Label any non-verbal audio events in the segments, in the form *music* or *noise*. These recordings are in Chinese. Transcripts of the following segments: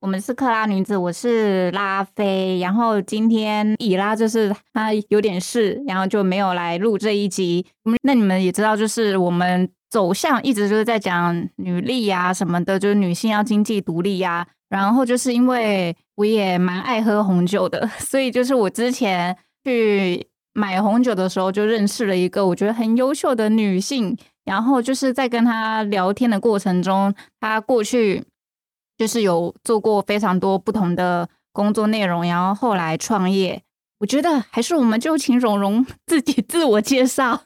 我们是克拉女子，我是拉菲。然后今天以拉就是她有点事，然后就没有来录这一集。那你们也知道，就是我们。走向一直就是在讲女力呀什么的，就是女性要经济独立呀。然后就是因为我也蛮爱喝红酒的，*laughs* 所以就是我之前去买红酒的时候，就认识了一个我觉得很优秀的女性。然后就是在跟她聊天的过程中，她过去就是有做过非常多不同的工作内容，然后后来创业。我觉得还是我们就请蓉蓉 *laughs* 自己自我介绍。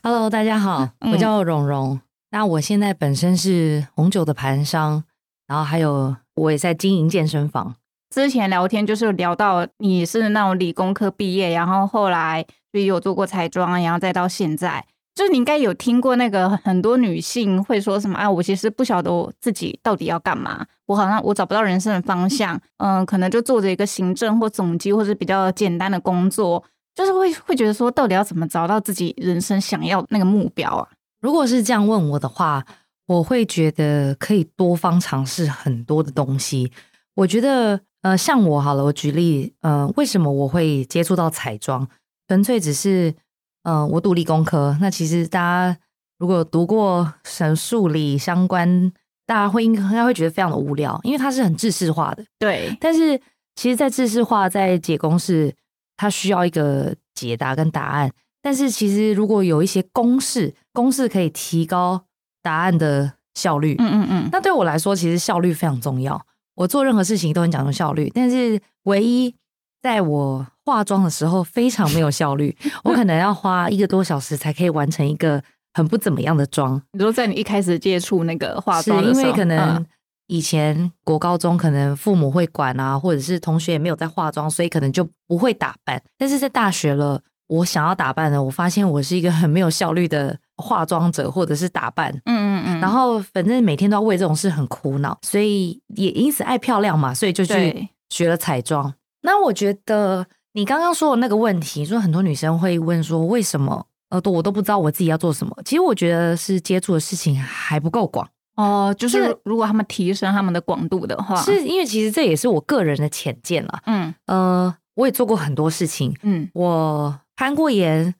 Hello，大家好，我叫蓉蓉。那我现在本身是红酒的盘商，然后还有我也在经营健身房。之前聊天就是聊到你是那种理工科毕业，然后后来就有做过彩妆，然后再到现在，就是你应该有听过那个很多女性会说什么啊，我其实不晓得我自己到底要干嘛，我好像我找不到人生的方向，嗯，可能就做着一个行政或总机或者比较简单的工作。就是会会觉得说，到底要怎么找到自己人生想要那个目标啊？如果是这样问我的话，我会觉得可以多方尝试很多的东西。我觉得，呃，像我好了，我举例，呃，为什么我会接触到彩妆？纯粹只是，嗯，我读理工科。那其实大家如果读过神数理相关，大家会应该会觉得非常的无聊，因为它是很知识化的。对，但是其实，在知识化，在解公式。它需要一个解答跟答案，但是其实如果有一些公式，公式可以提高答案的效率。嗯嗯嗯。那对我来说，其实效率非常重要。我做任何事情都很讲究效率，但是唯一在我化妆的时候非常没有效率。*laughs* 我可能要花一个多小时才可以完成一个很不怎么样的妆。你说在你一开始接触那个化妆的时候，因为可能。以前国高中可能父母会管啊，或者是同学也没有在化妆，所以可能就不会打扮。但是在大学了，我想要打扮呢，我发现我是一个很没有效率的化妆者，或者是打扮。嗯嗯嗯。然后反正每天都要为这种事很苦恼，所以也因此爱漂亮嘛，所以就去学了彩妆。那我觉得你刚刚说的那个问题，说很多女生会问说为什么呃，我都不知道我自己要做什么。其实我觉得是接触的事情还不够广。哦，就是如果他们提升他们的广度的话，是因为其实这也是我个人的浅见了。嗯呃，我也做过很多事情。嗯，我攀过岩，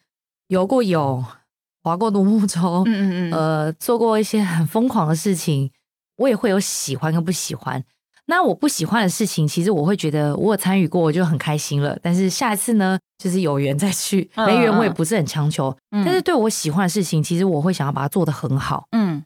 游过泳，划过独木舟。嗯嗯嗯。呃，做过一些很疯狂的事情，我也会有喜欢跟不喜欢。那我不喜欢的事情，其实我会觉得我有参与过，我就很开心了。但是下一次呢，就是有缘再去，没缘我也不是很强求。但是对我喜欢的事情，其实我会想要把它做得很好。嗯。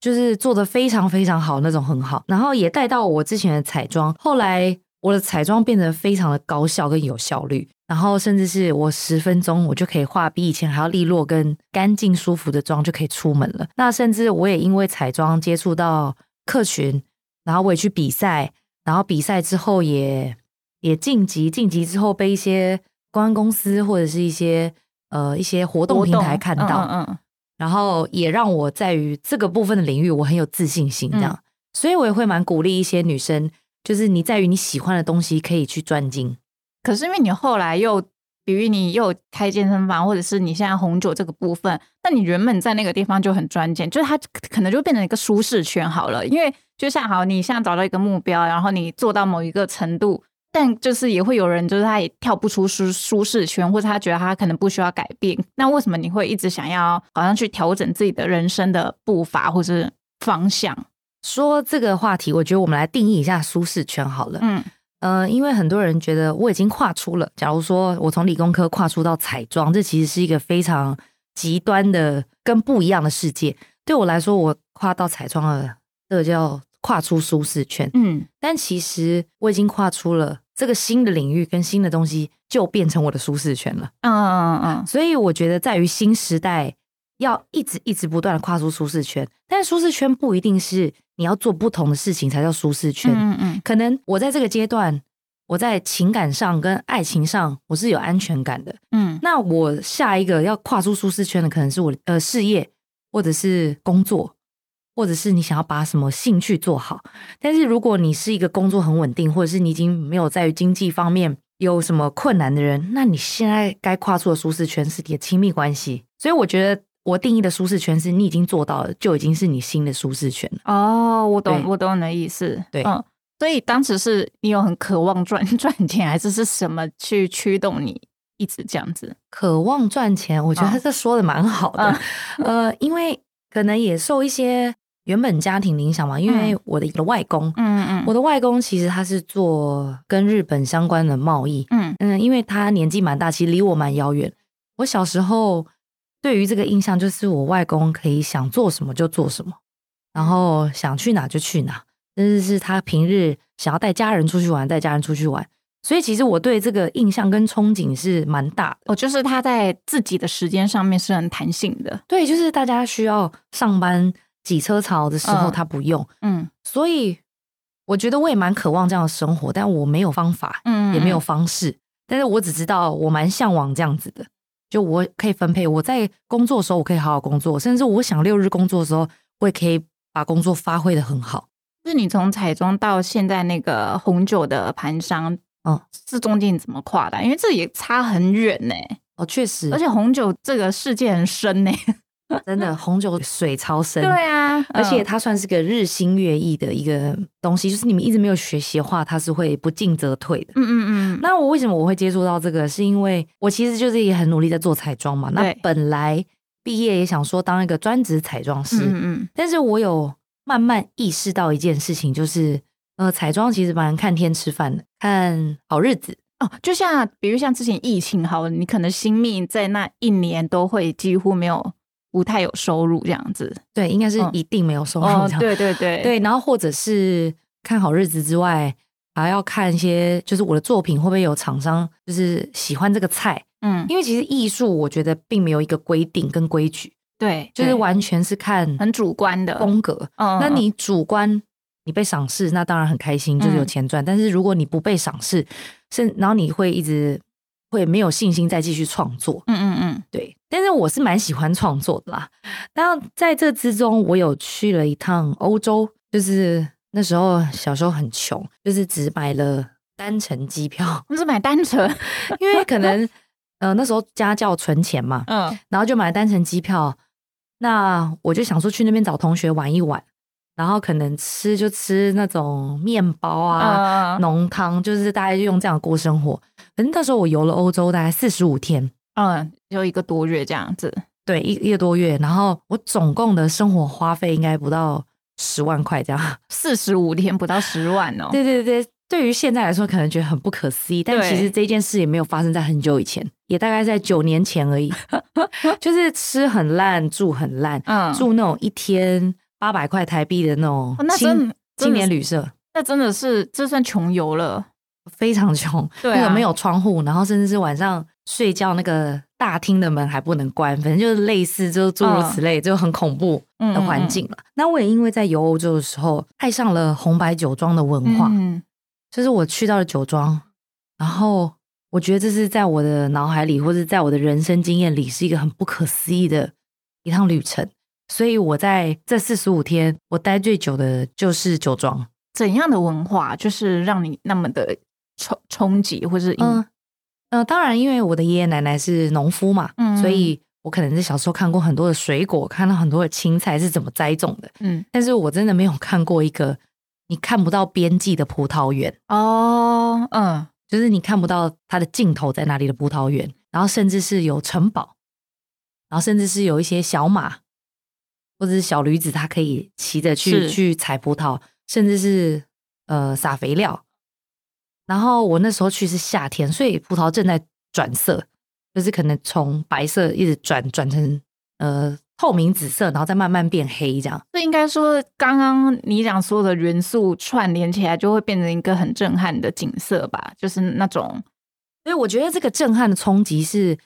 就是做的非常非常好那种很好，然后也带到我之前的彩妆，后来我的彩妆变得非常的高效跟有效率，然后甚至是我十分钟我就可以画比以前还要利落跟干净舒服的妆就可以出门了。那甚至我也因为彩妆接触到客群，然后我也去比赛，然后比赛之后也也晋级，晋级之后被一些公关公司或者是一些呃一些活动平台看到。嗯然后也让我在于这个部分的领域，我很有自信心，这样，所以我也会蛮鼓励一些女生，就是你在于你喜欢的东西可以去专精。可是因为你后来又，比如你又开健身房，或者是你现在红酒这个部分，那你原本在那个地方就很专精，就是它可能就变成一个舒适圈好了。因为就像好，你现在找到一个目标，然后你做到某一个程度。但就是也会有人，就是他也跳不出舒舒适圈，或者他觉得他可能不需要改变。那为什么你会一直想要好像去调整自己的人生的步伐或是方向？说这个话题，我觉得我们来定义一下舒适圈好了。嗯呃，因为很多人觉得我已经跨出了。假如说我从理工科跨出到彩妆，这其实是一个非常极端的跟不一样的世界。对我来说，我跨到彩妆了，这个叫。跨出舒适圈，嗯，但其实我已经跨出了这个新的领域跟新的东西，就变成我的舒适圈了。嗯嗯嗯嗯，所以我觉得在于新时代要一直一直不断的跨出舒适圈，但是舒适圈不一定是你要做不同的事情才叫舒适圈。嗯嗯，可能我在这个阶段，我在情感上跟爱情上我是有安全感的。嗯，那我下一个要跨出舒适圈的可能是我呃事业或者是工作。或者是你想要把什么兴趣做好。但是如果你是一个工作很稳定，或者是你已经没有在于经济方面有什么困难的人，那你现在该跨出的舒适圈是你的亲密关系。所以我觉得我定义的舒适圈是你已经做到了，就已经是你新的舒适圈了。哦，我懂，我懂你的意思。对，嗯，所以当时是你有很渴望赚 *laughs* 赚钱，还是是什么去驱动你一直这样子渴望赚钱？我觉得这说的蛮好的。呃，因为可能也受一些。原本家庭影响嘛，因为我的一个外公，嗯嗯，我的外公其实他是做跟日本相关的贸易，嗯嗯，因为他年纪蛮大，其实离我蛮遥远。我小时候对于这个印象就是我外公可以想做什么就做什么，然后想去哪就去哪，甚至是他平日想要带家人出去玩，带家人出去玩。所以其实我对这个印象跟憧憬是蛮大的。哦，就是他在自己的时间上面是很弹性的。对，就是大家需要上班。挤车潮的时候，他不用，嗯，所以我觉得我也蛮渴望这样的生活，但我没有方法，嗯，也没有方式，但是我只知道我蛮向往这样子的，就我可以分配，我在工作的时候我可以好好工作，甚至我想六日工作的时候，我也可以把工作发挥的很好。是你从彩妆到现在那个红酒的盘商，嗯，这中间怎么跨的？因为这也差很远呢。哦，确实，而且红酒这个世界很深呢。*laughs* 真的红酒水超深，对啊，而且它算是个日新月异的一个东西，就是你们一直没有学习的话，它是会不进则退的。嗯嗯嗯。那我为什么我会接触到这个？是因为我其实就是也很努力在做彩妆嘛。那本来毕业也想说当一个专职彩妆师，嗯嗯。但是我有慢慢意识到一件事情，就是呃，彩妆其实蛮看天吃饭的，看好日子哦。就像比如像之前疫情好了，你可能新命在那一年都会几乎没有。不太有收入这样子，对，应该是一定没有收入这样。对对对对，然后或者是看好日子之外，还要看一些，就是我的作品会不会有厂商就是喜欢这个菜。嗯，因为其实艺术我觉得并没有一个规定跟规矩，对，就是完全是看很主观的风格。嗯，那你主观你被赏识，那当然很开心，就是有钱赚。但是如果你不被赏识，是然后你会一直。会没有信心再继续创作，嗯。但是我是蛮喜欢创作的啦。然后在这之中，我有去了一趟欧洲，就是那时候小时候很穷，就是只买了单程机票。我是买单程，*laughs* 因为可能呃那时候家教存钱嘛，嗯，然后就买单程机票。那我就想说去那边找同学玩一玩。然后可能吃就吃那种面包啊、浓汤，就是大概就用这样过生活。反正那时候我游了欧洲大概四十五天，嗯，就一个多月这样子。对，一一个多月。然后我总共的生活花费应该不到十万块这样。*laughs* 四十五天不到十万哦。对对对，对于现在来说可能觉得很不可思议，但其实这件事也没有发生在很久以前，也大概在九年前而已。*laughs* 就是吃很烂，住很烂，嗯，住那种一天。八百块台币的那种青青年旅社，那真的是这算穷游了，非常穷。那个没有窗户，然后甚至是晚上睡觉那个大厅的门还不能关，反正就是类似，就诸如此类，就很恐怖的环境了。那我也因为在游欧洲的时候爱上了红白酒庄的文化，就是我去到了酒庄，然后我觉得这是在我的脑海里或者在我的人生经验里是一个很不可思议的一趟旅程。所以我在这四十五天，我待最久的就是酒庄。怎样的文化就是让你那么的冲冲击，或是嗯呃，当然，因为我的爷爷奶奶是农夫嘛，嗯，所以我可能在小时候看过很多的水果，看到很多的青菜是怎么栽种的，嗯，但是我真的没有看过一个你看不到边际的葡萄园哦，嗯，就是你看不到它的尽头在哪里的葡萄园，然后甚至是有城堡，然后甚至是有一些小马。或者是小驴子，它可以骑着去去采葡萄，甚至是呃撒肥料。然后我那时候去是夏天，所以葡萄正在转色，就是可能从白色一直转转成呃透明紫色，然后再慢慢变黑这样。这应该说，刚刚你讲所有的元素串联起来，就会变成一个很震撼的景色吧？就是那种，所以我觉得这个震撼的冲击是。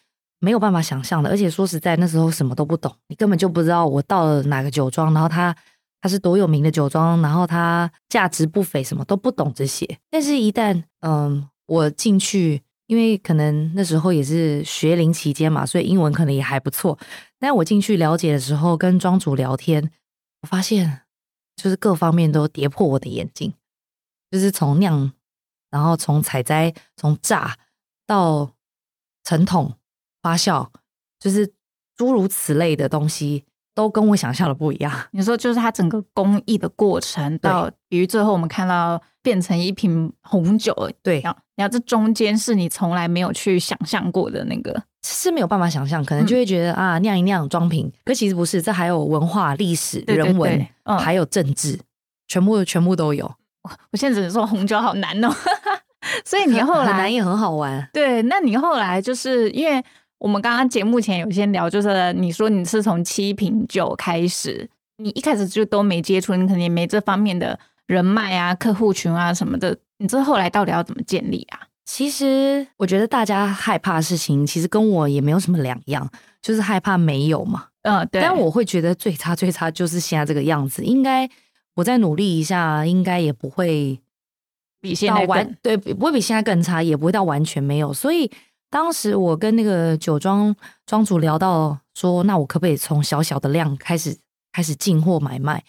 没有办法想象的，而且说实在，那时候什么都不懂，你根本就不知道我到了哪个酒庄，然后它它是多有名的酒庄，然后它价值不菲，什么都不懂这些。但是，一旦嗯我进去，因为可能那时候也是学龄期间嘛，所以英文可能也还不错。但我进去了解的时候，跟庄主聊天，我发现就是各方面都跌破我的眼镜，就是从酿，然后从采摘，从榨到成桶发酵，就是诸如此类的东西。都跟我想象的不一样。你说，就是它整个工艺的过程，到比如最后我们看到变成一瓶红酒，对，然后这中间是你从来没有去想象过的那个，是没有办法想象，可能就会觉得啊，酿一酿装瓶，可其实不是，这还有文化、历史、人文，还有政治，全部全部都有。我现在只能说红酒好难哦，*laughs* 所以你后来难也很好玩。对，那你后来就是因为。我们刚刚节目前有先聊，就是你说你是从七品酒开始，你一开始就都没接触，你肯定没这方面的人脉啊、客户群啊什么的。你这后来到底要怎么建立啊？其实我觉得大家害怕的事情，其实跟我也没有什么两样，就是害怕没有嘛。嗯，对。但我会觉得最差最差就是现在这个样子，应该我再努力一下，应该也不会比现在完对，不会比现在更差，也不会到完全没有，所以。当时我跟那个酒庄庄主聊到说，那我可不可以从小小的量开始开始进货买卖？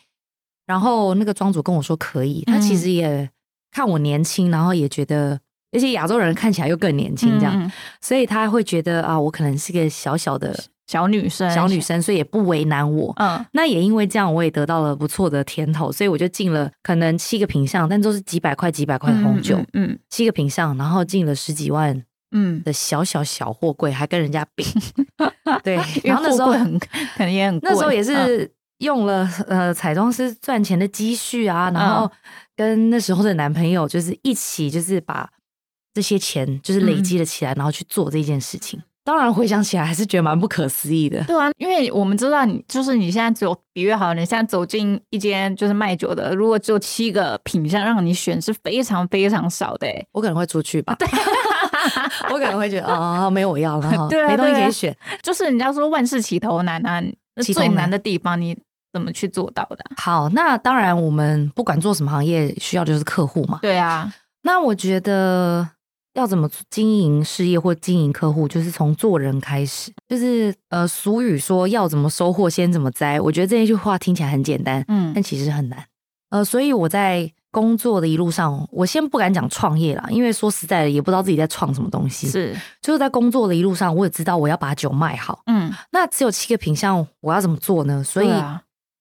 然后那个庄主跟我说可以。他其实也看我年轻，然后也觉得，而且亚洲人看起来又更年轻，这样，所以他会觉得啊，我可能是个小小的小女生，小女生，所以也不为难我。嗯，那也因为这样，我也得到了不错的甜头，所以我就进了可能七个品相，但都是几百块、几百块的红酒。嗯，七个品相，然后进了十几万。嗯的小小小货柜还跟人家比，*laughs* 对，*laughs* 然后那时候很 *laughs* 可能也很，那时候也是用了呃彩妆师赚钱的积蓄啊，然后跟那时候的男朋友就是一起就是把这些钱就是累积了起来，然后去做这件事情。当然回想起来还是觉得蛮不可思议的。对啊，因为我们知道你就是你现在只有比喻好，你现在走进一间就是卖酒的，如果只有七个品相让你选，是非常非常少的。我可能会出去吧。对。*laughs* 我可能会觉得哦，没有我要了哈，*laughs* 没东西可以选。就是人家说万事起头难啊，最难的地方你怎么去做到的？好，那当然我们不管做什么行业，需要就是客户嘛。对啊，那我觉得要怎么经营事业或经营客户，就是从做人开始。就是呃，俗语说要怎么收获先怎么栽，我觉得这一句话听起来很简单，嗯，但其实很难。呃，所以我在。工作的一路上，我先不敢讲创业啦，因为说实在的，也不知道自己在创什么东西。是，就是在工作的一路上，我也知道我要把酒卖好。嗯，那只有七个品相，我要怎么做呢？所以，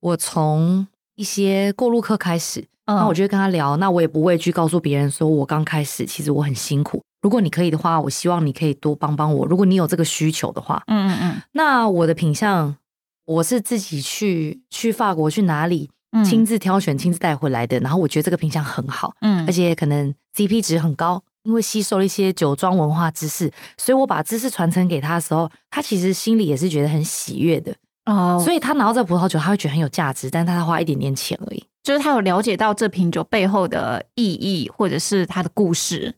我从一些过路客开始，那我就会跟他聊。那我也不畏惧告诉别人说，我刚开始，其实我很辛苦。如果你可以的话，我希望你可以多帮帮我。如果你有这个需求的话，嗯嗯嗯，那我的品相，我是自己去去法国去哪里？亲自挑选、亲自带回来的，然后我觉得这个品相很好，嗯，而且可能 CP 值很高，因为吸收了一些酒庄文化知识，所以我把知识传承给他的时候，他其实心里也是觉得很喜悦的哦。所以他拿到这葡萄酒，他会觉得很有价值，但他花一点点钱而已，就是他有了解到这瓶酒背后的意义，或者是它的故事，对。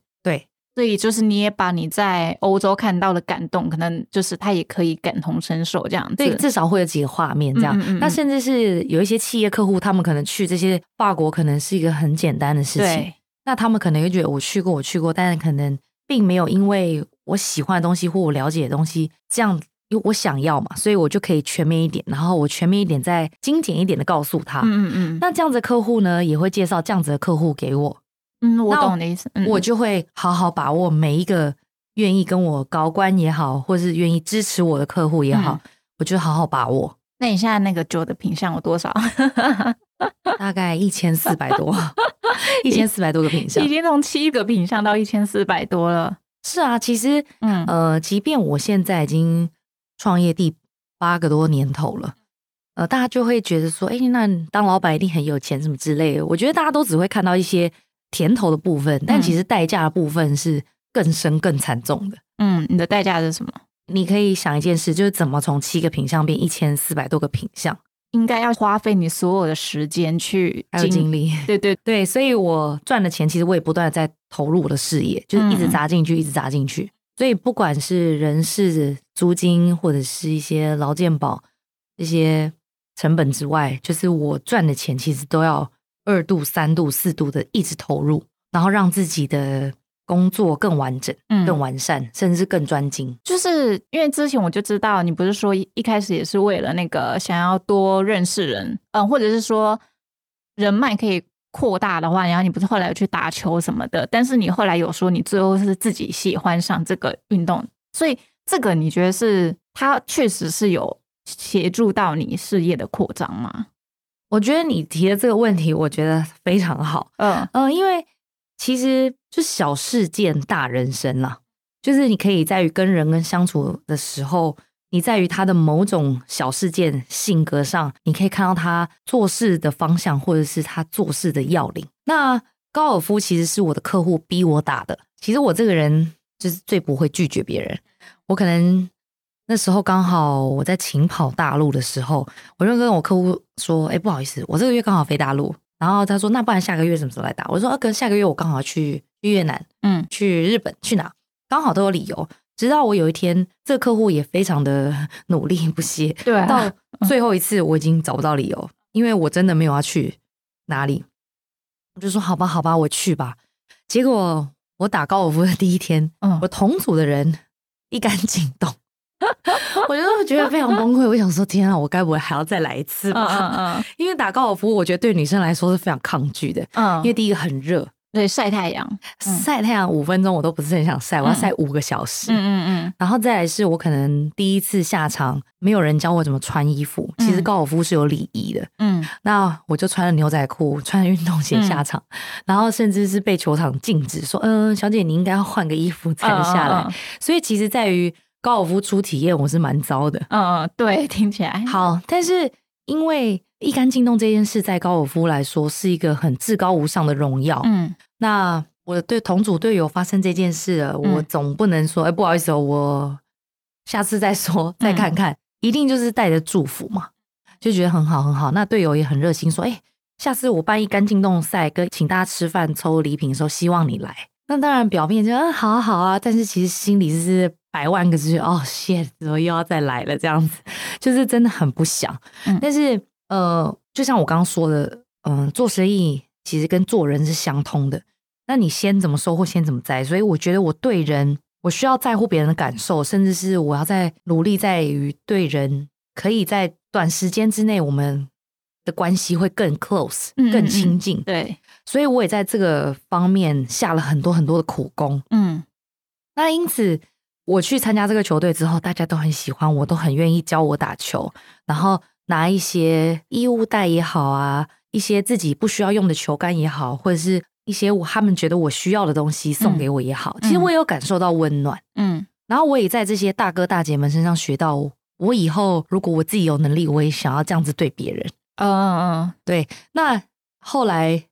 所以就是你也把你在欧洲看到的感动，可能就是他也可以感同身受这样子。对，至少会有几个画面这样。那甚至是有一些企业客户，他们可能去这些法国，可能是一个很简单的事情。那他们可能会觉得我去过，我去过，但是可能并没有因为我喜欢的东西或我了解的东西这样，因为我想要嘛，所以我就可以全面一点，然后我全面一点，再精简一点的告诉他。嗯嗯嗯。那这样子客户呢，也会介绍这样子的客户给我。嗯，我懂你的意思。我就会好好把握每一个愿意跟我高官也好，或是愿意支持我的客户也好，我就好好把握。那你现在那个酒的品相有多少？*laughs* 大概一千四百多，*laughs* 一千四百多个品相，已经从七个品相到一千四百多了。是啊，其实，嗯呃，即便我现在已经创业第八个多年头了，呃，大家就会觉得说，哎，那当老板一定很有钱什么之类的。我觉得大家都只会看到一些。甜头的部分，但其实代价的部分是更深、更惨重的。嗯，你的代价是什么？你可以想一件事，就是怎么从七个品相变一千四百多个品相，应该要花费你所有的时间去还有精力。*laughs* 对对对，所以我赚的钱，其实我也不断的在投入我的事业，就是一直砸进去，一直砸进去。所以不管是人事、租金，或者是一些劳健保这些成本之外，就是我赚的钱，其实都要。二度、三度、四度的一直投入，然后让自己的工作更完整、更完善，甚至更专精。就是因为之前我就知道，你不是说一开始也是为了那个想要多认识人，嗯，或者是说人脉可以扩大的话，然后你不是后来去打球什么的，但是你后来有说你最后是自己喜欢上这个运动，所以这个你觉得是它确实是有协助到你事业的扩张吗？我觉得你提的这个问题，我觉得非常好。嗯嗯，因为其实就小事件大人生啦，就是你可以在于跟人跟相处的时候，你在于他的某种小事件性格上，你可以看到他做事的方向，或者是他做事的要领。那高尔夫其实是我的客户逼我打的。其实我这个人就是最不会拒绝别人，我可能。那时候刚好我在勤跑大陆的时候，我就跟我客户说：“哎，不好意思，我这个月刚好飞大陆。”然后他说：“那不然下个月什么时候来打？”我说：“啊，哥，下个月我刚好去去越南，嗯，去日本，去哪？刚好都有理由。”直到我有一天，这个客户也非常的 *laughs* 努力不懈，对，到最后一次我已经找不到理由，因为我真的没有要去哪里。我就说：“好吧，好吧，我去吧。”结果我打高尔夫的第一天，嗯，我同组的人一杆进洞。*laughs* 我就觉得非常崩溃，*laughs* 我想说天啊，我该不会还要再来一次吧？*laughs* 因为打高尔夫，我觉得对女生来说是非常抗拒的。嗯，因为第一个很热，对，晒太阳，晒太阳五分钟我都不是很想晒，我要晒五个小时。嗯嗯嗯。然后再来是我可能第一次下场，没有人教我怎么穿衣服。其实高尔夫是有礼仪的。嗯。那我就穿了牛仔裤，穿了运动鞋下场，然后甚至是被球场禁止说：“嗯，小姐你应该要换个衣服才能下来。”所以其实在于。高尔夫初体验我是蛮糟的，嗯，对，听起来。好，但是因为一杆进洞这件事，在高尔夫来说是一个很至高无上的荣耀，嗯，那我对同组队友发生这件事了，我总不能说，哎，不好意思哦，我下次再说，再看看，一定就是带着祝福嘛，就觉得很好很好，那队友也很热心，说，哎，下次我办一杆进洞赛，跟请大家吃饭抽礼品的时候，希望你来，那当然表面就嗯好啊好啊，但是其实心里是。百万个字哦，shit，，怎么又要再来了？这样子就是真的很不想。但是呃，就像我刚刚说的，嗯，做生意其实跟做人是相通的。那你先怎么收获，先怎么栽。所以我觉得我对人，我需要在乎别人的感受，甚至是我要在努力在于对人，可以在短时间之内，我们的关系会更 close，更亲近。对，所以我也在这个方面下了很多很多的苦功。嗯，那因此。我去参加这个球队之后，大家都很喜欢我，都很愿意教我打球，然后拿一些衣物袋也好啊，一些自己不需要用的球杆也好，或者是一些我他们觉得我需要的东西送给我也好，其实我也有感受到温暖，嗯，然后我也在这些大哥大姐们身上学到，我以后如果我自己有能力，我也想要这样子对别人，嗯嗯嗯，对。那后来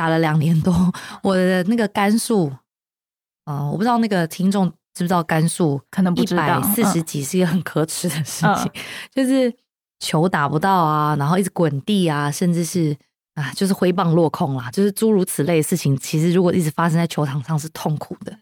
打了两年多，*laughs* 我的那个杆数，嗯，我不知道那个听众。知不知道杆数可能一百四十几是一个很可耻的事情，就是球打不到啊，然后一直滚地啊，甚至是啊，就是挥棒落空啦，就是诸如此类的事情。其实如果一直发生在球场上是痛苦的。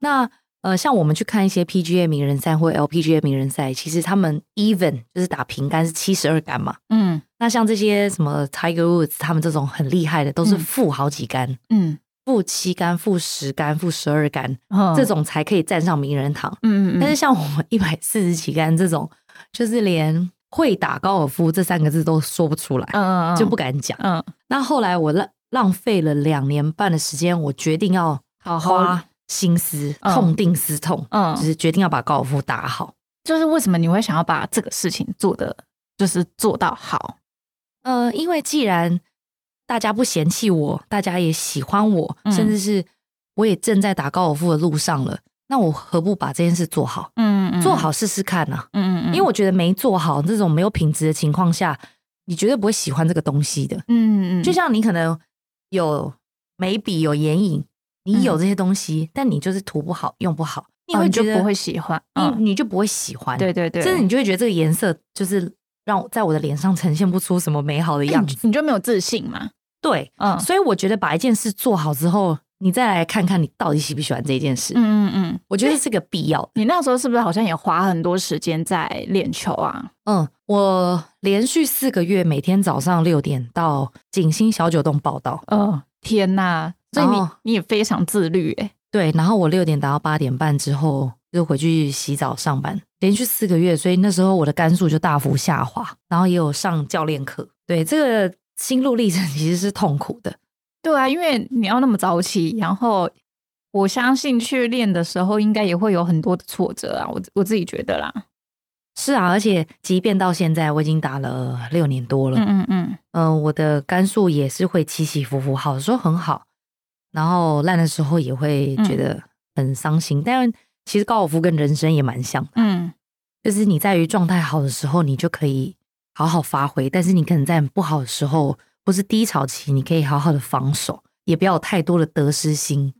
那呃，像我们去看一些 PGA 名人赛或 LPGA 名人赛，其实他们 even 就是打平杆是七十二杆嘛。嗯，那像这些什么 Tiger Woods 他们这种很厉害的，都是负好几杆。嗯。负七杆、负十杆、负十二杆，这种才可以站上名人堂。嗯嗯但是像我们一百四十几杆这种，就是连会打高尔夫这三个字都说不出来，嗯嗯就不敢讲。嗯。那后来我浪浪费了两年半的时间，我决定要好花心思、痛定思痛，嗯，就是决定要把高尔夫打好。就是为什么你会想要把这个事情做的，就是做到好？呃，因为既然大家不嫌弃我，大家也喜欢我，甚至是我也正在打高尔夫的路上了。那我何不把这件事做好？嗯嗯，做好试试看呢？嗯嗯嗯，因为我觉得没做好这种没有品质的情况下，你绝对不会喜欢这个东西的。嗯嗯，就像你可能有眉笔、有眼影，你有这些东西，但你就是涂不好、用不好，你会觉得不会喜欢，你你就不会喜欢。对对对，甚至你就会觉得这个颜色就是。让我在我的脸上呈现不出什么美好的样子，你就没有自信吗？对，嗯，所以我觉得把一件事做好之后，你再来看看你到底喜不喜欢这件事。嗯嗯嗯，我觉得是个必要。你那时候是不是好像也花很多时间在练球啊？嗯，我连续四个月每天早上六点到景星小酒洞报道。嗯，天哪！所以你你也非常自律哎。对，然后我六点打到八点半之后就回去洗澡上班，连续四个月，所以那时候我的肝数就大幅下滑，然后也有上教练课。对，这个心路历程其实是痛苦的。对啊，因为你要那么早起，然后我相信去练的时候应该也会有很多的挫折啊，我我自己觉得啦。是啊，而且即便到现在，我已经打了六年多了，嗯嗯嗯，嗯，我的肝数也是会起起伏伏，好的时候很好，然后烂的时候也会觉得很伤心。但其实高尔夫跟人生也蛮像的，嗯，就是你在于状态好的时候，你就可以好好发挥；但是你可能在不好的时候，或是低潮期，你可以好好的防守，也不要有太多的得失心。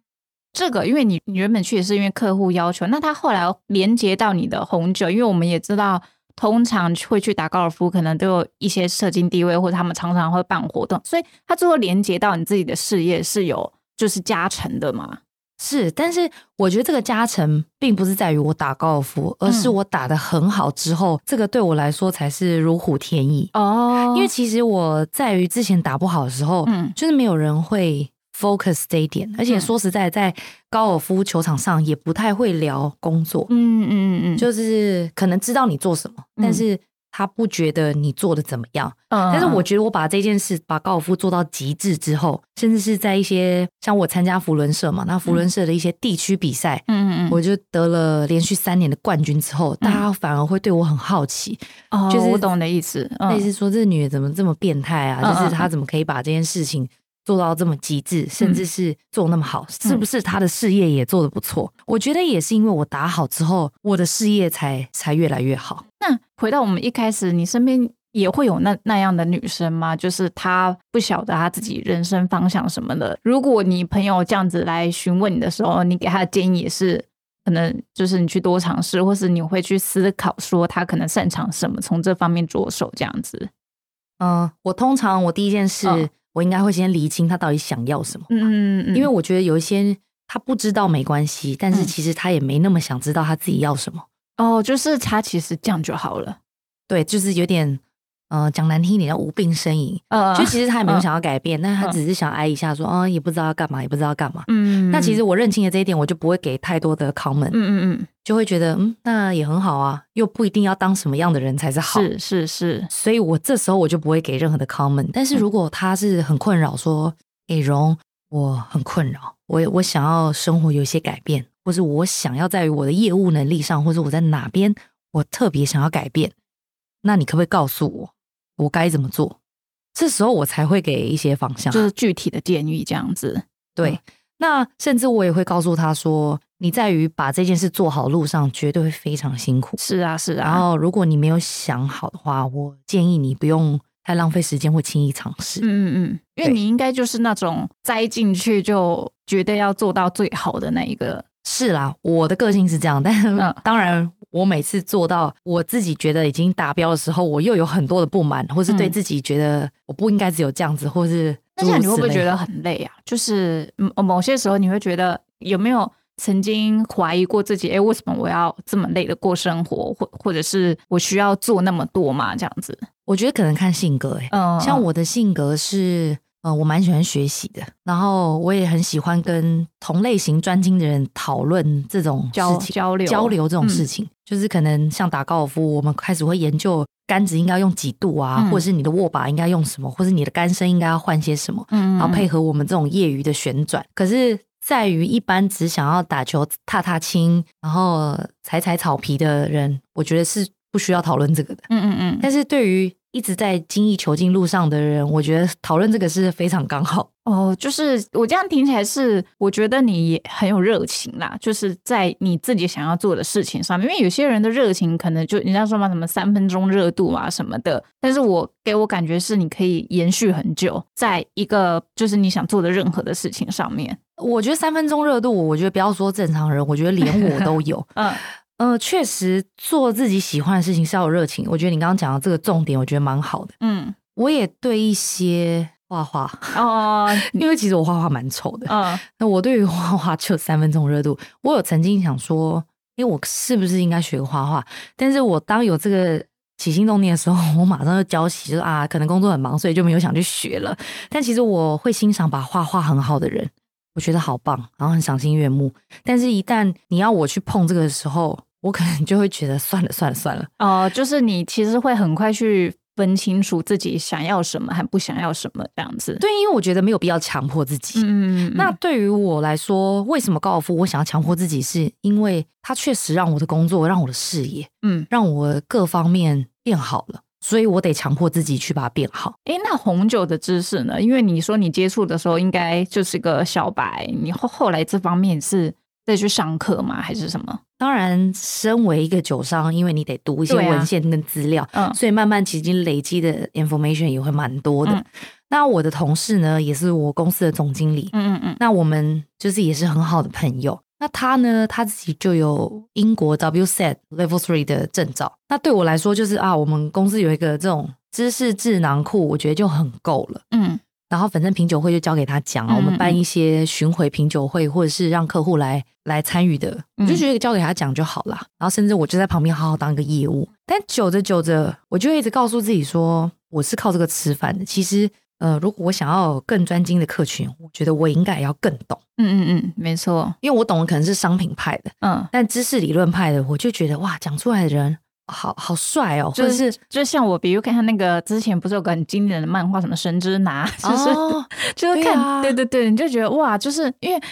这个，因为你你原本去也是因为客户要求，那他后来连接到你的红酒，因为我们也知道，通常会去打高尔夫，可能都有一些社经地位，或者他们常常会办活动，所以他最后连接到你自己的事业是有就是加成的嘛？是，但是我觉得这个加成并不是在于我打高尔夫，而是我打的很好之后，这个对我来说才是如虎添翼哦。因为其实我在于之前打不好的时候，嗯，就是没有人会。focus 这一点，而且说实在，在高尔夫球场上也不太会聊工作。嗯嗯嗯嗯，就是可能知道你做什么，但是他不觉得你做的怎么样。嗯但是我觉得我把这件事把高尔夫做到极致之后，甚至是在一些像我参加福伦社嘛，那福伦社的一些地区比赛，嗯嗯嗯，我就得了连续三年的冠军之后，大家反而会对我很好奇。哦，就是我懂的意思，类似说这女的怎么这么变态啊？就是她怎么可以把这件事情。做到这么极致，甚至是做那么好，是不是他的事业也做得不错？我觉得也是因为我打好之后，我的事业才才越来越好。那回到我们一开始，你身边也会有那那样的女生吗？就是她不晓得她自己人生方向什么的。如果你朋友这样子来询问你的时候，你给他的建议也是，可能就是你去多尝试，或是你会去思考说他可能擅长什么，从这方面着手这样子。嗯，我通常我第一件事。我应该会先厘清他到底想要什么，嗯嗯因为我觉得有一些他不知道没关系，但是其实他也没那么想知道他自己要什么。哦，就是他其实这样就好了。对，就是有点。呃，讲难听一点叫无病呻吟，呃，就其实他也没有想要改变，但是他只是想挨一下，说，哦，也不知道要干嘛，也不知道干嘛。嗯，那其实我认清了这一点，我就不会给太多的 comment。嗯嗯嗯，就会觉得，嗯，那也很好啊，又不一定要当什么样的人才是好。是是是，所以我这时候我就不会给任何的 comment。但是如果他是很困扰，说，哎，荣，我很困扰，我我想要生活有一些改变，或是我想要在于我的业务能力上，或者我在哪边我特别想要改变，那你可不可以告诉我？我该怎么做？这时候我才会给一些方向，就是具体的建议这样子。对，那甚至我也会告诉他说：“你在于把这件事做好路上，绝对会非常辛苦。”是啊，是啊。然后，如果你没有想好的话，我建议你不用太浪费时间或轻易尝试。嗯嗯嗯，因为你应该就是那种栽进去就绝对要做到最好的那一个。是啦，我的个性是这样，但 *laughs* 当然。我每次做到我自己觉得已经达标的时候，我又有很多的不满，或是对自己觉得我不应该只有这样子，或是那像你会不会觉得很累啊？就是某些时候你会觉得有没有曾经怀疑过自己？哎，为什么我要这么累的过生活？或或者是我需要做那么多嘛？这样子，我觉得可能看性格。哎，嗯，像我的性格是。嗯，我蛮喜欢学习的，然后我也很喜欢跟同类型专精的人讨论这种交交流交流这种事情。就是可能像打高尔夫，我们开始会研究杆子应该用几度啊，或者是你的握把应该用什么，或者你的杆身应该要换些什么，嗯然后配合我们这种业余的旋转。可是，在于一般只想要打球、踏踏青，然后踩踩草皮的人，我觉得是不需要讨论这个的。嗯嗯嗯。但是对于一直在精益求精路上的人，我觉得讨论这个是非常刚好哦。就是我这样听起来是，我觉得你很有热情啦，就是在你自己想要做的事情上面。因为有些人的热情可能就人家说嘛，什么三分钟热度啊什么的，但是我给我感觉是你可以延续很久，在一个就是你想做的任何的事情上面。我觉得三分钟热度，我觉得不要说正常人，我觉得连我都有。*laughs* 嗯。呃，确实做自己喜欢的事情是要有热情。我觉得你刚刚讲的这个重点，我觉得蛮好的。嗯，我也对一些画画哦，*laughs* 因为其实我画画蛮丑的。嗯，那我对于画画就三分钟热度。我有曾经想说，哎，我是不是应该学画画？但是我当有这个起心动念的时候，我马上就交起，就是啊，可能工作很忙，所以就没有想去学了。但其实我会欣赏把画画很好的人。我觉得好棒，然后很赏心悦目。但是，一旦你要我去碰这个的时候，我可能就会觉得算了，算了，算了。哦，就是你其实会很快去分清楚自己想要什么和不想要什么这样子。对，因为我觉得没有必要强迫自己。嗯，那对于我来说，为什么高尔夫我想要强迫自己？是因为它确实让我的工作、让我的事业，嗯，让我各方面变好了。所以我得强迫自己去把它变好。哎，那红酒的知识呢？因为你说你接触的时候应该就是个小白，你后后来这方面是再去上课吗？还是什么？当然，身为一个酒商，因为你得读一些文献跟资料，嗯，所以慢慢其实累积的 information 也会蛮多的。那我的同事呢，也是我公司的总经理，嗯嗯嗯，那我们就是也是很好的朋友。那他呢？他自己就有英国 WSET Level Three 的证照。那对我来说，就是啊，我们公司有一个这种知识智囊库，我觉得就很够了。嗯，然后反正品酒会就交给他讲啊，我们办一些巡回品酒会，或者是让客户来来参与的，我就觉得交给他讲就好了。然后甚至我就在旁边好好当一个业务。但久着久着，我就一直告诉自己说，我是靠这个吃饭的。其实。呃，如果我想要更专精的客群，我觉得我应该要更懂。嗯嗯嗯，没错，因为我懂的可能是商品派的，嗯，但知识理论派的，我就觉得哇，讲出来的人好好帅哦，或者是就像我，比如看他那个之前不是有个很经典的漫画，什么神之拿，就是 *laughs* 就是看，对对对，你就觉得哇，就是因为。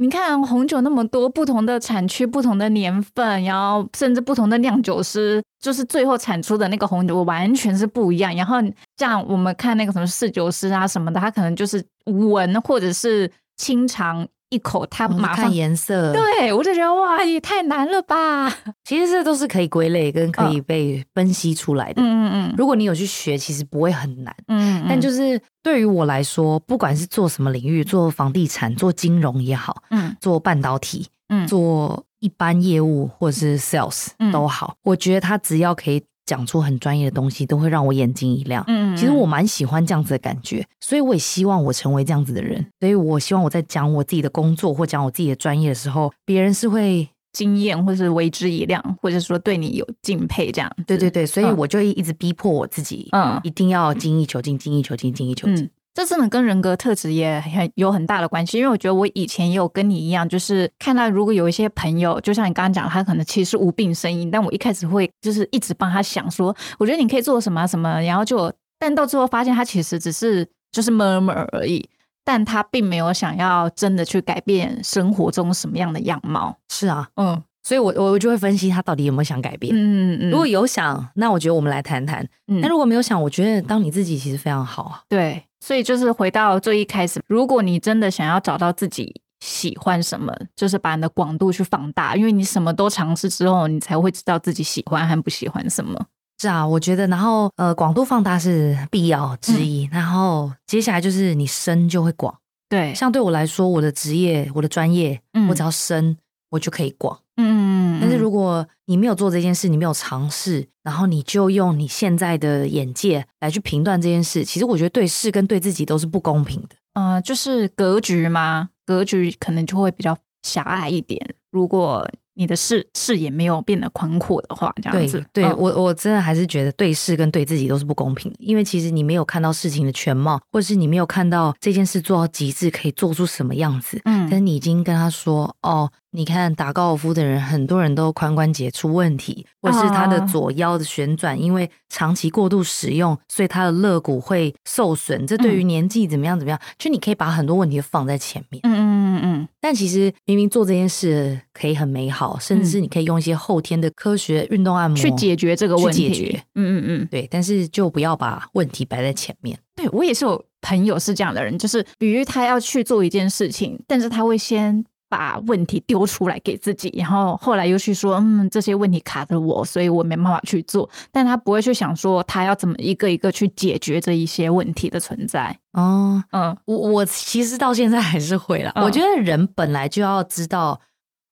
你看红酒那么多不同的产区、不同的年份，然后甚至不同的酿酒师，就是最后产出的那个红酒完全是不一样。然后像我们看那个什么侍酒师啊什么的，他可能就是闻或者是清尝。一口，他马上颜色，对我就觉得哇，也太难了吧！*laughs* 其实这都是可以归类跟可以被分析出来的。嗯嗯嗯，如果你有去学，其实不会很难。嗯，但就是对于我来说，不管是做什么领域，做房地产、做金融也好，嗯，做半导体，嗯，做一般业务或者是 sales 都好，我觉得他只要可以。讲出很专业的东西，都会让我眼睛一亮。嗯，其实我蛮喜欢这样子的感觉，所以我也希望我成为这样子的人。所以我希望我在讲我自己的工作或讲我自己的专业的时候，别人是会惊艳，或是为之一亮，或者说对你有敬佩这样。对对对，所以我就一直逼迫我自己，嗯，一定要精益求精，精益求精，精益求精。这真的跟人格特质也很有很大的关系，因为我觉得我以前也有跟你一样，就是看到如果有一些朋友，就像你刚刚讲，他可能其实无病呻吟，但我一开始会就是一直帮他想说，我觉得你可以做什么什么，然后就，但到最后发现他其实只是就是 murmur 而已，但他并没有想要真的去改变生活中什么样的样貌。是啊，嗯，所以我我就会分析他到底有没有想改变。嗯嗯，如果有想，那我觉得我们来谈谈。那如果没有想，我觉得当你自己其实非常好啊。对。所以就是回到最一开始，如果你真的想要找到自己喜欢什么，就是把你的广度去放大，因为你什么都尝试之后，你才会知道自己喜欢和不喜欢什么。是啊，我觉得，然后呃，广度放大是必要之一，然后接下来就是你深就会广。对，像对我来说，我的职业、我的专业，我只要深，我就可以广。嗯，但是如果你没有做这件事，你没有尝试，然后你就用你现在的眼界来去评断这件事，其实我觉得对事跟对自己都是不公平的。呃，就是格局嘛，格局可能就会比较狭隘一点。如果你的视视野没有变得宽阔的话，这样子，对我我真的还是觉得对事跟对自己都是不公平的，因为其实你没有看到事情的全貌，或者是你没有看到这件事做到极致可以做出什么样子，嗯，但是你已经跟他说，哦。你看打高尔夫的人，很多人都髋关节出问题，或是他的左腰的旋转，因为长期过度使用，所以他的肋骨会受损。这对于年纪怎么样怎么样，就你可以把很多问题放在前面。嗯嗯嗯嗯。但其实明明做这件事可以很美好，甚至是你可以用一些后天的科学运动按摩去解决这个问题。解决。嗯嗯嗯。对，但是就不要把问题摆在前面。对我也是有朋友是这样的人，就是比如他要去做一件事情，但是他会先。把问题丢出来给自己，然后后来又去说，嗯，这些问题卡着我，所以我没办法去做。但他不会去想说，他要怎么一个一个去解决这一些问题的存在。哦，嗯，我我其实到现在还是会了。我觉得人本来就要知道。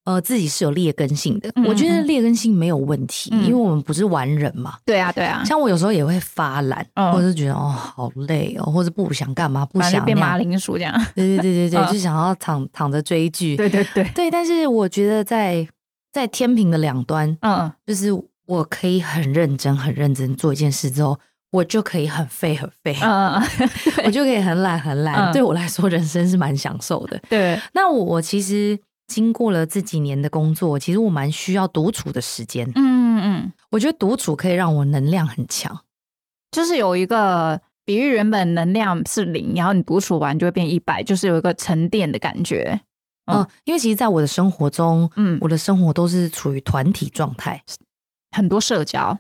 呃，自己是有劣根性的，我觉得劣根性没有问题，因为我们不是完人嘛。对啊，对啊。像我有时候也会发懒，或者是觉得哦好累哦，或者不想干嘛，不想变马铃薯这样。对对对对 *laughs* 对，就想要躺躺着追剧。对对对对，但是我觉得在在天平的两端，嗯，就是我可以很认真、很认真做一件事之后，我就可以很废很废，嗯，*laughs* 我就可以很懒很懒。对我来说，人生是蛮享受的。对，那我其实经过了这几年的工作，其实我蛮需要独处的时间。嗯嗯嗯，我觉得独处可以让我能量很强，就是有一个比喻，原本能量是零，然后你独处完就会变一百，就是有一个沉淀的感觉。嗯，因为其实，在我的生活中，嗯，我的生活都是处于团体状态，很多社交。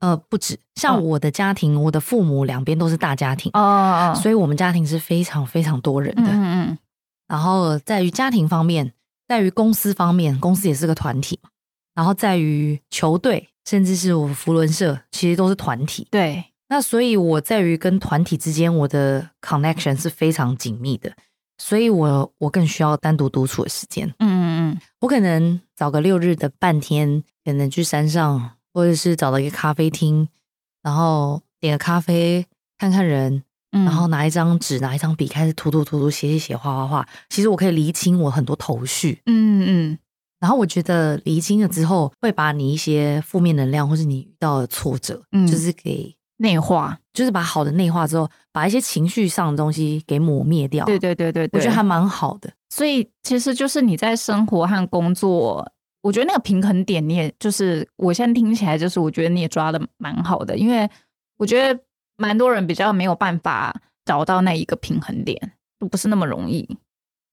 呃，不止，像我的家庭，我的父母两边都是大家庭哦，所以我们家庭是非常非常多人的。嗯嗯。然后在于家庭方面，在于公司方面，公司也是个团体嘛。然后在于球队，甚至是我福伦社，其实都是团体。对。那所以我在于跟团体之间，我的 connection 是非常紧密的。所以我我更需要单独独处的时间。嗯嗯嗯。我可能找个六日的半天，可能去山上。或者是找到一个咖啡厅，然后点个咖啡，看看人，然后拿一张纸，拿一张笔，开始涂涂涂涂，写写写，画画画。其实我可以厘清我很多头绪，嗯嗯。然后我觉得厘清了之后，会把你一些负面能量，或是你遇到的挫折，嗯就是给内化，就是把好的内化之后，把一些情绪上的东西给抹灭掉。对对对对，我觉得还蛮好的。所以其实就是你在生活和工作。我觉得那个平衡点，你也就是我现在听起来，就是我觉得你也抓的蛮好的，因为我觉得蛮多人比较没有办法找到那一个平衡点，都不是那么容易。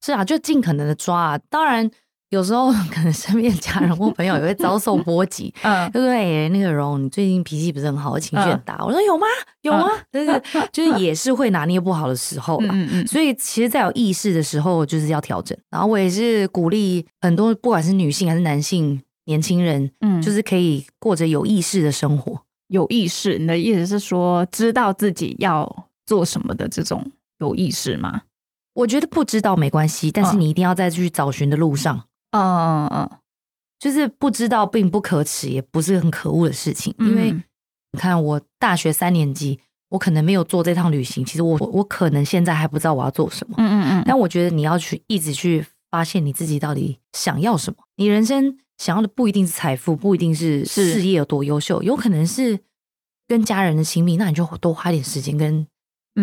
是啊，就尽可能的抓，当然。有时候 *laughs* 可能身边家人或朋友也会遭受波及，*laughs* 嗯，对不对？那个荣，你最近脾气不是很好，情绪很大。我说有吗？有吗？就是 *laughs* 就是也是会拿捏不好的时候啦。嗯嗯。所以其实，在有意识的时候，就是要调整。然后我也是鼓励很多，不管是女性还是男性年轻人，嗯，就是可以过着有意识的生活。有意识，你的意思是说知道自己要做什么的这种有意识吗？我觉得不知道没关系，但是你一定要在去找寻的路上。嗯嗯嗯，就是不知道并不可耻，也不是很可恶的事情。因为你看，我大学三年级，我可能没有做这趟旅行。其实我我可能现在还不知道我要做什么。嗯嗯嗯。但我觉得你要去一直去发现你自己到底想要什么。你人生想要的不一定是财富，不一定是事业有多优秀，有可能是跟家人的亲密。那你就多花点时间跟。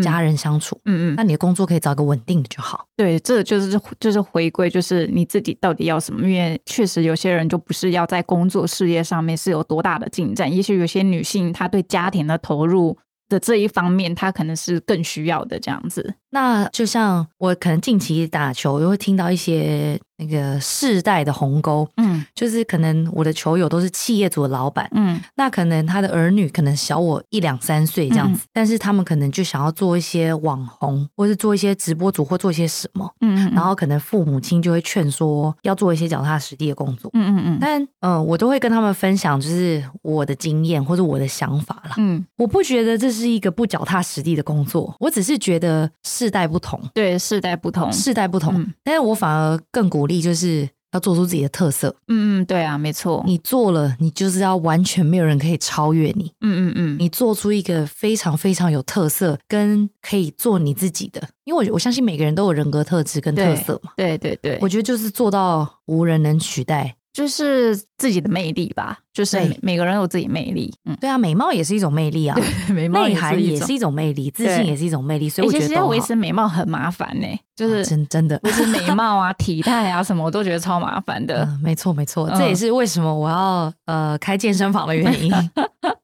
家人相处，嗯嗯，那你的工作可以找个稳定的就好。对，这就是就是回归，就是你自己到底要什么？因为确实有些人就不是要在工作事业上面是有多大的进展，也许有些女性她对家庭的投入的这一方面，她可能是更需要的这样子。那就像我可能近期打球，又会听到一些。那个世代的鸿沟，嗯，就是可能我的球友都是企业组的老板，嗯，那可能他的儿女可能小我一两三岁这样子，但是他们可能就想要做一些网红，或是做一些直播主，或做一些什么，嗯，然后可能父母亲就会劝说要做一些脚踏实地的工作，嗯嗯嗯，但嗯，我都会跟他们分享就是我的经验或者我的想法啦，嗯，我不觉得这是一个不脚踏实地的工作，我只是觉得世代不同，对，世代不同，世代不同，但是我反而更鼓。励就是要做出自己的特色。嗯嗯，对啊，没错。你做了，你就是要完全没有人可以超越你。嗯嗯嗯，你做出一个非常非常有特色，跟可以做你自己的。因为我我相信每个人都有人格特质跟特色嘛。对对对，我觉得就是做到无人能取代。就是自己的魅力吧，就是每个人有自己魅力。嗯，对啊，美貌也是一种魅力啊，美貌内涵也是一种魅力，自信也是一种魅力。所以我觉得要维持美貌很麻烦呢，就是真真的维持美 *laughs* 貌啊、体态啊什么，我都觉得超麻烦的。没错没错，这也是为什么我要呃开健身房的原因啊。*laughs*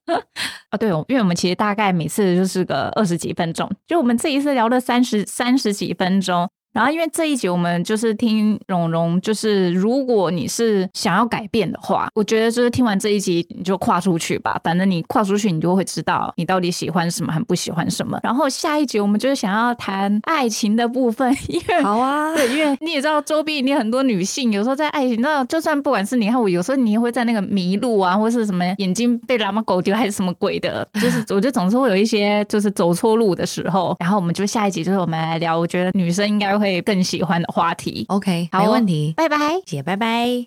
*laughs* 对，因为我们其实大概每次就是个二十几分钟，就我们这一次聊了三十三十几分钟。然后，因为这一集我们就是听蓉蓉，就是如果你是想要改变的话，我觉得就是听完这一集你就跨出去吧。反正你跨出去，你就会知道你到底喜欢什么，很不喜欢什么。然后下一集我们就是想要谈爱情的部分，因为好啊，对，因为你也知道周边你很多女性有时候在爱情，那就算不管是你和我，有时候你也会在那个迷路啊，或是什么眼睛被拉嘛狗丢还是什么鬼的，就是我觉得总是会有一些就是走错路的时候。然后我们就下一集就是我们来聊，我觉得女生应该会。会更喜欢的话题，OK，好没问题，拜拜，姐，拜拜。